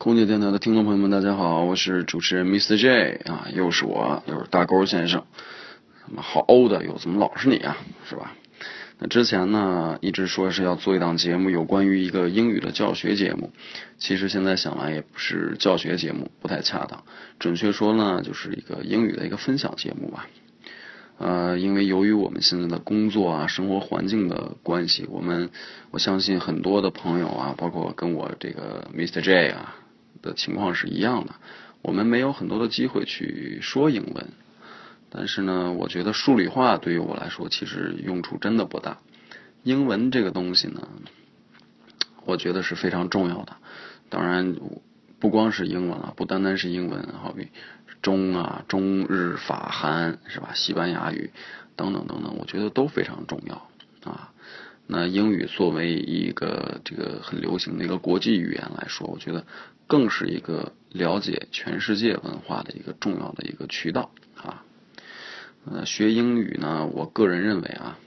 空姐电台的听众朋友们，大家好，我是主持人 Mr. J 啊，又是我，又是大勾先生。怎么好欧的又？怎么老是你啊？是吧？那之前呢，一直说是要做一档节目，有关于一个英语的教学节目。其实现在想来也不是教学节目，不太恰当。准确说呢，就是一个英语的一个分享节目吧。呃，因为由于我们现在的工作啊、生活环境的关系，我们我相信很多的朋友啊，包括跟我这个 Mr. J 啊的情况是一样的。我们没有很多的机会去说英文，但是呢，我觉得数理化对于我来说其实用处真的不大。英文这个东西呢，我觉得是非常重要的。当然，不光是英文了，不单单是英文，好比。中啊，中日法韩是吧？西班牙语等等等等，我觉得都非常重要啊。那英语作为一个这个很流行的一个国际语言来说，我觉得更是一个了解全世界文化的一个重要的一个渠道啊。呃，学英语呢，我个人认为啊，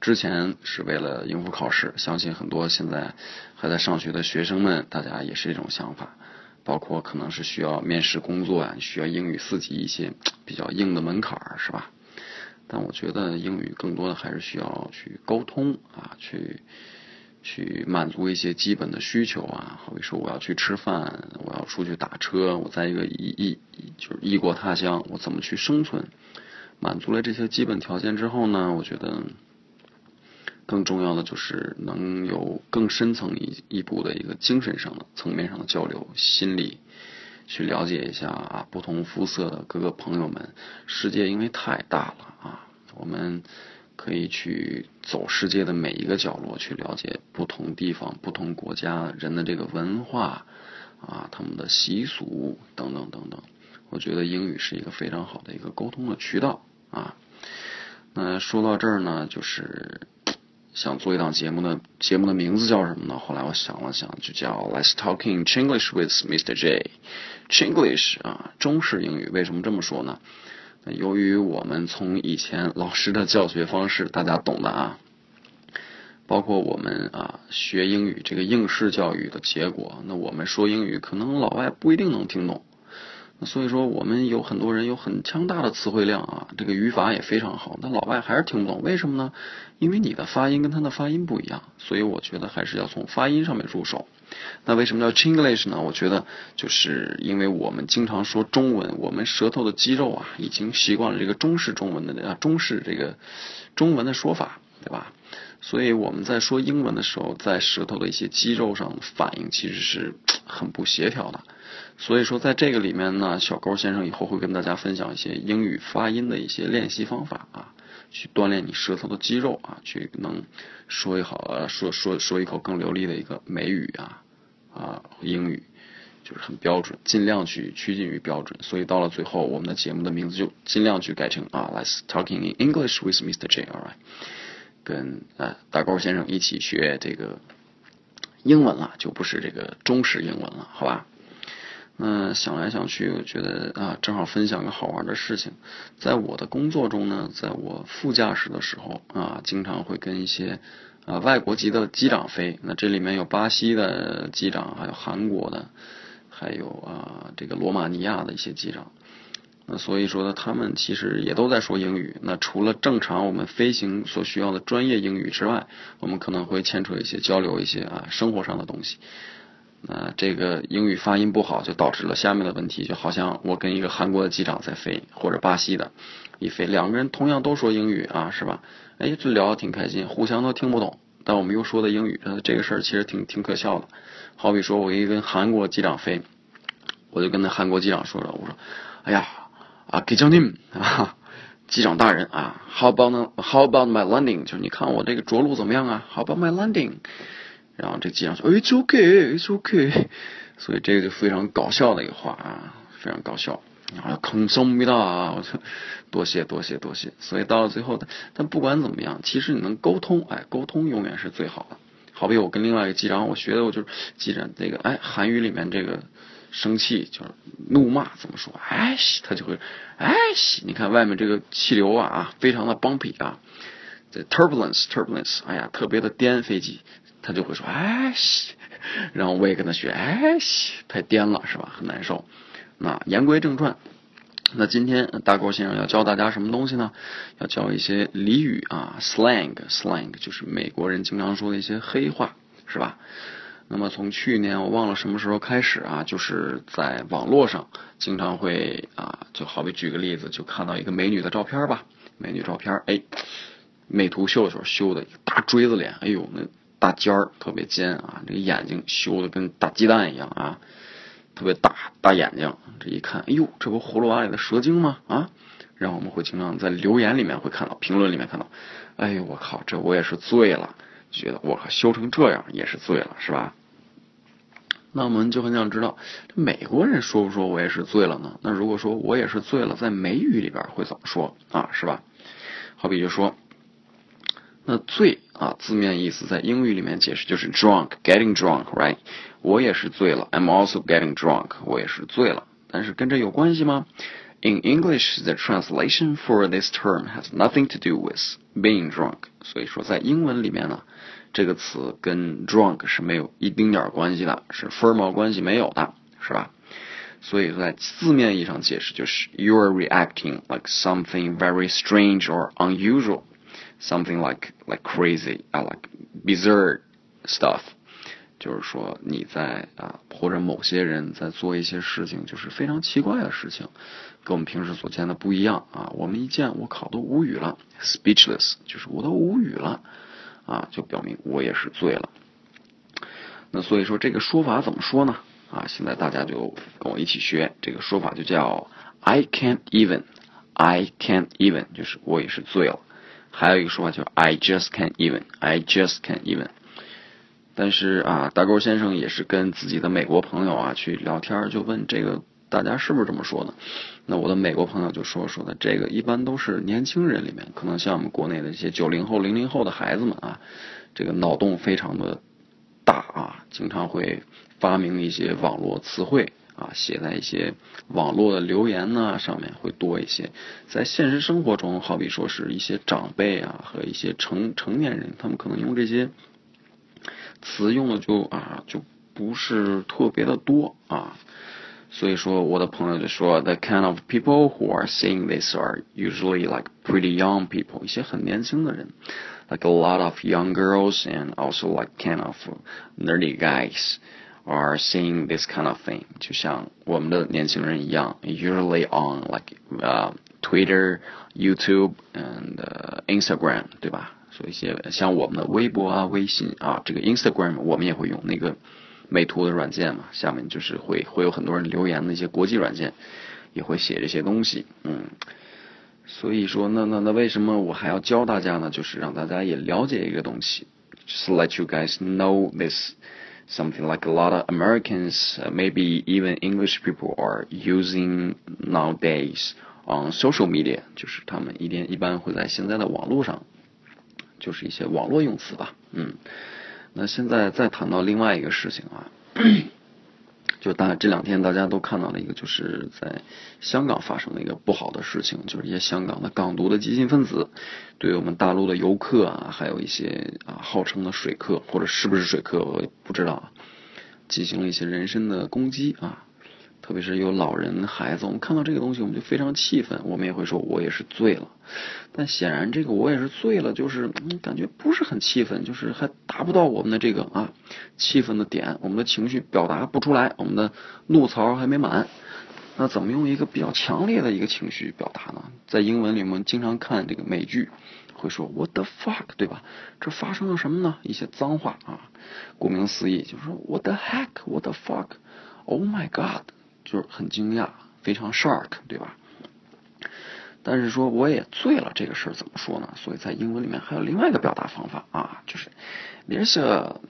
之前是为了应付考试，相信很多现在还在上学的学生们，大家也是这种想法。包括可能是需要面试工作啊，需要英语四级一些比较硬的门槛儿，是吧？但我觉得英语更多的还是需要去沟通啊，去去满足一些基本的需求啊。好比说，我要去吃饭，我要出去打车，我在一个异异就是异国他乡，我怎么去生存？满足了这些基本条件之后呢，我觉得。更重要的就是能有更深层一一步的一个精神上的层面上的交流，心理去了解一下啊，不同肤色的各个朋友们。世界因为太大了啊，我们可以去走世界的每一个角落，去了解不同地方、不同国家人的这个文化啊，他们的习俗等等等等。我觉得英语是一个非常好的一个沟通的渠道啊。那说到这儿呢，就是。想做一档节目的节目的名字叫什么呢？后来我想了想，就叫 Let's Talking Chinglish with Mr. J. Chinglish 啊，中式英语。为什么这么说呢？由于我们从以前老师的教学方式，大家懂的啊，包括我们啊学英语这个应试教育的结果，那我们说英语可能老外不一定能听懂。所以说，我们有很多人有很强大的词汇量啊，这个语法也非常好，但老外还是听不懂，为什么呢？因为你的发音跟他的发音不一样，所以我觉得还是要从发音上面入手。那为什么叫 Chinglish 呢？我觉得就是因为我们经常说中文，我们舌头的肌肉啊，已经习惯了这个中式中文的啊中式这个中文的说法，对吧？所以我们在说英文的时候，在舌头的一些肌肉上反应其实是很不协调的。所以说，在这个里面呢，小高先生以后会跟大家分享一些英语发音的一些练习方法啊，去锻炼你舌头的肌肉啊，去能说一好啊说说说一口更流利的一个美语啊啊英语，就是很标准，尽量去趋近于标准。所以到了最后，我们的节目的名字就尽量去改成啊，Let's talking in English with Mr. J，alright，跟啊大高先生一起学这个英文了，就不是这个中式英文了，好吧？嗯，想来想去，我觉得啊，正好分享个好玩的事情。在我的工作中呢，在我副驾驶的时候啊，经常会跟一些啊外国籍的机长飞。那这里面有巴西的机长，还有韩国的，还有啊这个罗马尼亚的一些机长。那所以说呢，他们其实也都在说英语。那除了正常我们飞行所需要的专业英语之外，我们可能会牵扯一些交流一些啊生活上的东西。那这个英语发音不好，就导致了下面的问题，就好像我跟一个韩国的机长在飞，或者巴西的一飞，两个人同样都说英语啊，是吧？哎，这聊得挺开心，互相都听不懂，但我们又说的英语，这个事儿其实挺挺可笑的。好比说我一跟韩国机长飞，我就跟那韩国机长说了，我说，哎呀，啊，给将军啊，机长大人啊，How about How about my landing？就是你看我这个着陆怎么样啊？How about my landing？然后这机长说：“It's okay, it's okay。”所以这个就非常搞笑的一个话啊，非常搞笑。然后坑松咪的啊，我说多谢多谢多谢。所以到了最后，但不管怎么样，其实你能沟通，哎，沟通永远是最好的。好比我跟另外一个机长，我学的我就是机长这个，哎，韩语里面这个生气就是怒骂怎么说？哎西，他就会哎西。你看外面这个气流啊啊，非常的 bumpy 啊，这 turbulence turbulence，哎呀，特别的颠飞机。他就会说：“哎西，然后我也跟他学，哎西，太颠了，是吧？很难受。那言归正传，那今天大郭先生要教大家什么东西呢？要教一些俚语啊，slang，slang 就是美国人经常说的一些黑话，是吧？那么从去年我忘了什么时候开始啊，就是在网络上经常会啊，就好比举个例子，就看到一个美女的照片吧，美女照片，哎，美图秀秀修的一个大锥子脸，哎呦，那大尖儿特别尖啊，这个眼睛修的跟大鸡蛋一样啊，特别大大眼睛，这一看，哎呦，这不葫芦娃里的蛇精吗？啊，然后我们会经常在留言里面会看到，评论里面看到，哎呦，我靠，这我也是醉了，觉得我靠，修成这样也是醉了，是吧？那我们就很想知道，这美国人说不说我也是醉了呢？那如果说我也是醉了，在美语里边会怎么说啊？是吧？好比就说，那醉啊，字面意思在英语里面解释就是 drunk，getting drunk，right？我也是醉了，I'm also getting drunk，我也是醉了。但是跟这有关系吗？In English, the translation for this term has nothing to do with being drunk。所以说在英文里面呢。这个词跟 drunk 是没有一丁点儿关系的，是分毛关系没有的，是吧？所以在字面意义上解释就是 you are reacting like something very strange or unusual, Something like like crazy, uh, like bizarre stuff，就是说你在啊或者某些人在做一些事情，就是非常奇怪的事情，跟我们平时所见的不一样啊。我们一见我靠都无语了，speechless，就是我都无语了。啊，就表明我也是醉了。那所以说这个说法怎么说呢？啊，现在大家就跟我一起学这个说法，就叫 I can't even，I can't even，就是我也是醉了。还有一个说法叫 I just can't even，I just can't even。但是啊，大勾先生也是跟自己的美国朋友啊去聊天，就问这个。大家是不是这么说的？那我的美国朋友就说说的，这个一般都是年轻人里面，可能像我们国内的一些九零后、零零后的孩子们啊，这个脑洞非常的大啊，经常会发明一些网络词汇啊，写在一些网络的留言呢上面会多一些。在现实生活中，好比说是一些长辈啊和一些成成年人，他们可能用这些词用的就啊就不是特别的多啊。所以说，我的朋友就说，the kind of people who are saying this are usually like pretty young people，一些很年轻的人，like a lot of young girls and also like kind of nerdy guys are seeing this kind of thing，就像我们的年轻人一样，usually on like uh Twitter, YouTube and Instagram，对吧？所以一些像我们的微博啊、微信啊，这个 Instagram 我们也会用那个。美图的软件嘛，下面就是会会有很多人留言的一些国际软件，也会写这些东西，嗯，所以说那那那为什么我还要教大家呢？就是让大家也了解一个东西，just let you guys know this something like a lot of Americans, maybe even English people are using nowadays on social media，就是他们一定一般会在现在的网络上，就是一些网络用词吧，嗯。那现在再谈到另外一个事情啊，就大这两天大家都看到了一个，就是在香港发生的一个不好的事情，就是一些香港的港独的激进分子，对我们大陆的游客啊，还有一些啊号称的水客或者是不是水客我不知道，进行了一些人身的攻击啊。特别是有老人、孩子，我们看到这个东西，我们就非常气愤。我们也会说，我也是醉了。但显然，这个我也是醉了，就是感觉不是很气愤，就是还达不到我们的这个啊气愤的点，我们的情绪表达不出来，我们的怒槽还没满。那怎么用一个比较强烈的一个情绪表达呢？在英文里，我们经常看这个美剧，会说 What the fuck，对吧？这发生了什么呢？一些脏话啊。顾名思义，就是说 What the heck，What the fuck，Oh my God。就是很惊讶，非常 shock，对吧？但是说我也醉了，这个事儿怎么说呢？所以在英文里面还有另外一个表达方法啊，就是 there's a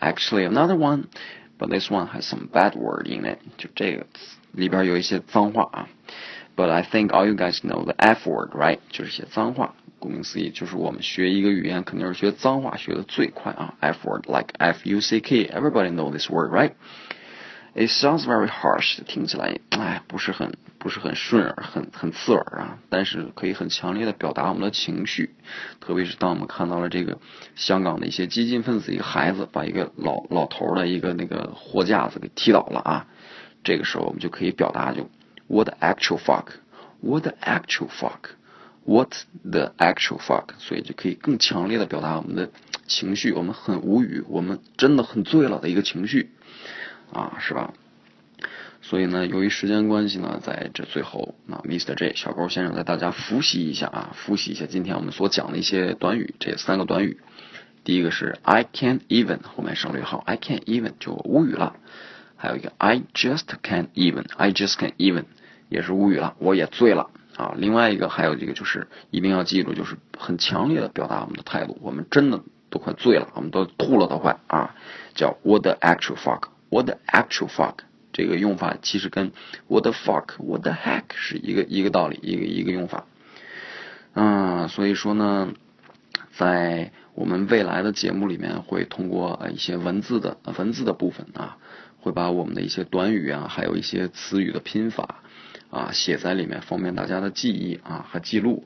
actually another one，but this one has some bad word in it，就这个里边有一些脏话啊。But I think all you guys know the F word，right？就是些脏话。顾名思义，就是我们学一个语言肯定是学脏话学的最快啊。F word like F U C K，everybody know this word，right？It sounds very harsh，听起来哎不是很不是很顺耳，很很刺耳啊。但是可以很强烈的表达我们的情绪，特别是当我们看到了这个香港的一些激进分子，一个孩子把一个老老头的一个那个货架子给踢倒了啊，这个时候我们就可以表达就 What the actual fuck？What the actual fuck？What the actual fuck？所以就可以更强烈的表达我们的情绪，我们很无语，我们真的很醉了的一个情绪。啊，是吧？所以呢，由于时间关系呢，在这最后，那 Mr. J 小高先生带大家复习一下啊，复习一下今天我们所讲的一些短语，这三个短语。第一个是 I can't even，后面省略号，I can't even 就无语了。还有一个 I just can't even，I just can't even 也是无语了，我也醉了啊。另外一个还有一个就是一定要记住，就是很强烈的表达我们的态度，我们真的都快醉了，我们都吐了都快啊，叫 What the actual fuck。What the actual fuck？这个用法其实跟 What the fuck？What the heck？是一个一个道理，一个一个用法。嗯，所以说呢，在我们未来的节目里面，会通过一些文字的文字的部分啊，会把我们的一些短语啊，还有一些词语的拼法啊，写在里面，方便大家的记忆啊和记录。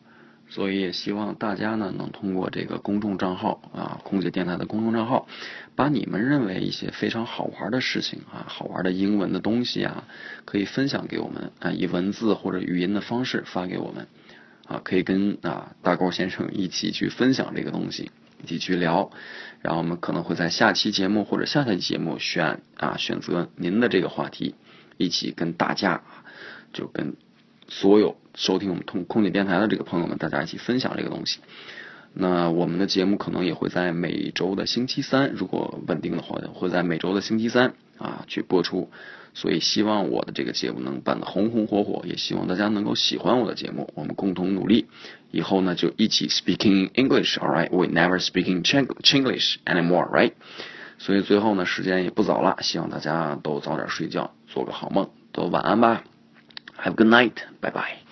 所以也希望大家呢，能通过这个公众账号啊，空姐电台的公众账号，把你们认为一些非常好玩的事情啊，好玩的英文的东西啊，可以分享给我们啊，以文字或者语音的方式发给我们啊，可以跟啊大高先生一起去分享这个东西，一起去聊，然后我们可能会在下期节目或者下下期节目选啊选择您的这个话题，一起跟大家就跟。所有收听我们通空姐电台的这个朋友们，大家一起分享这个东西。那我们的节目可能也会在每周的星期三，如果稳定的话，会在每周的星期三啊去播出。所以希望我的这个节目能办得红红火火，也希望大家能够喜欢我的节目。我们共同努力，以后呢就一起 speaking English，all right？We never speaking Chinglish anymore，right？所以最后呢，时间也不早了，希望大家都早点睡觉，做个好梦，都晚安吧。Have good night. 拜拜